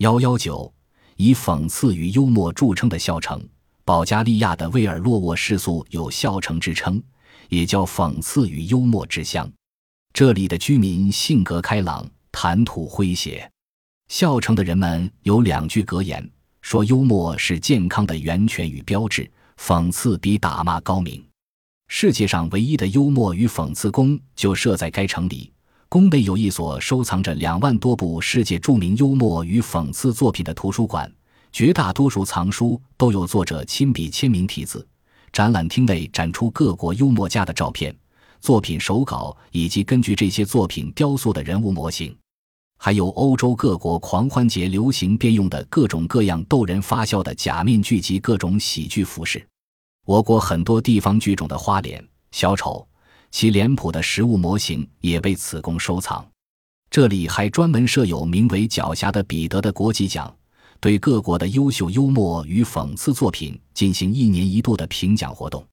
幺幺九，以讽刺与幽默著称的笑城，保加利亚的威尔洛沃市素有笑城之称，也叫讽刺与幽默之乡。这里的居民性格开朗，谈吐诙谐。笑城的人们有两句格言，说幽默是健康的源泉与标志，讽刺比打骂高明。世界上唯一的幽默与讽刺宫就设在该城里。宫内有一所收藏着两万多部世界著名幽默与讽刺作品的图书馆，绝大多数藏书都有作者亲笔签名题字。展览厅内展出各国幽默家的照片、作品手稿以及根据这些作品雕塑的人物模型，还有欧洲各国狂欢节流行便用的各种各样逗人发笑的假面具及各种喜剧服饰。我国很多地方剧种的花脸、小丑。其脸谱的实物模型也被此公收藏。这里还专门设有名为“狡黠”的彼得的国际奖，对各国的优秀幽默与讽刺作品进行一年一度的评奖活动。